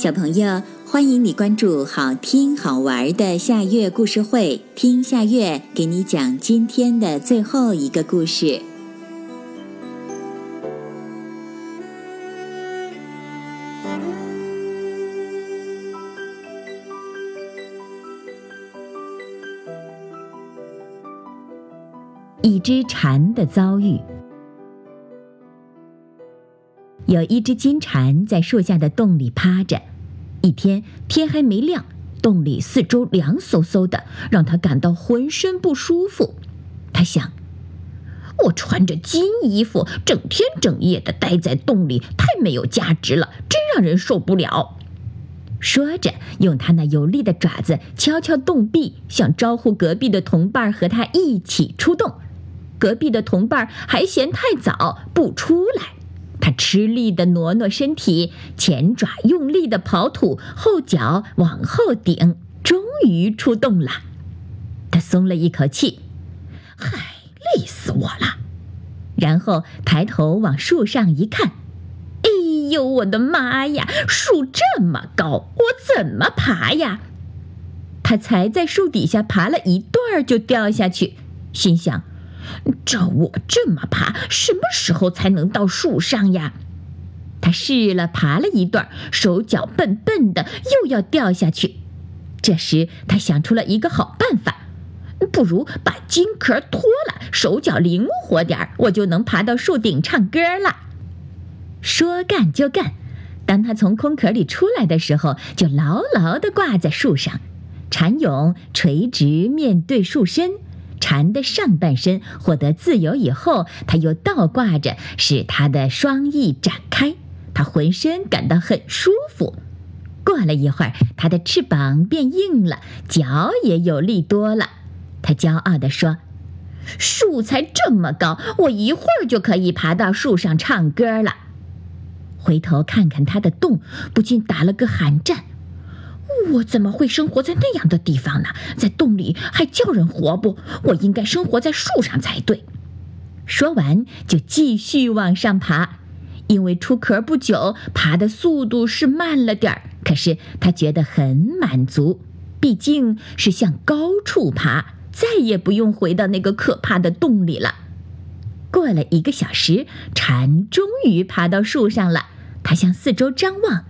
小朋友，欢迎你关注好听好玩的夏月故事会，听夏月给你讲今天的最后一个故事。一只蝉的遭遇。有一只金蝉在树下的洞里趴着。一天天还没亮，洞里四周凉飕飕的，让他感到浑身不舒服。他想：我穿着金衣服，整天整夜的待在洞里，太没有价值了，真让人受不了。说着，用他那有力的爪子敲敲洞壁，想招呼隔壁的同伴和他一起出洞。隔壁的同伴还嫌太早，不出来。他吃力地挪挪身体，前爪用力地刨土，后脚往后顶，终于出洞了。他松了一口气，嗨，累死我了。然后抬头往树上一看，哎呦，我的妈呀！树这么高，我怎么爬呀？他才在树底下爬了一段就掉下去，心想。照我这么爬，什么时候才能到树上呀？他试了爬了一段，手脚笨笨的，又要掉下去。这时他想出了一个好办法，不如把金壳脱了，手脚灵活点儿，我就能爬到树顶唱歌了。说干就干，当他从空壳里出来的时候，就牢牢地挂在树上，蝉蛹垂直面对树身。蝉的上半身获得自由以后，它又倒挂着，使它的双翼展开。它浑身感到很舒服。过了一会儿，它的翅膀变硬了，脚也有力多了。它骄傲地说：“树才这么高，我一会儿就可以爬到树上唱歌了。”回头看看它的洞，不禁打了个寒战。我怎么会生活在那样的地方呢？在洞里还叫人活不？我应该生活在树上才对。说完，就继续往上爬。因为出壳不久，爬的速度是慢了点儿，可是他觉得很满足。毕竟是向高处爬，再也不用回到那个可怕的洞里了。过了一个小时，蝉终于爬到树上了。它向四周张望。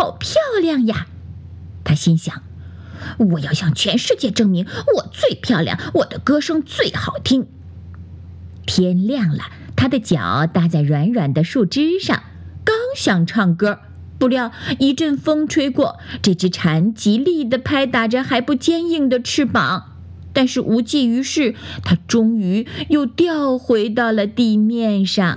好漂亮呀！他心想：“我要向全世界证明我最漂亮，我的歌声最好听。”天亮了，他的脚搭在软软的树枝上，刚想唱歌，不料一阵风吹过，这只蝉极力地拍打着还不坚硬的翅膀，但是无济于事，它终于又掉回到了地面上。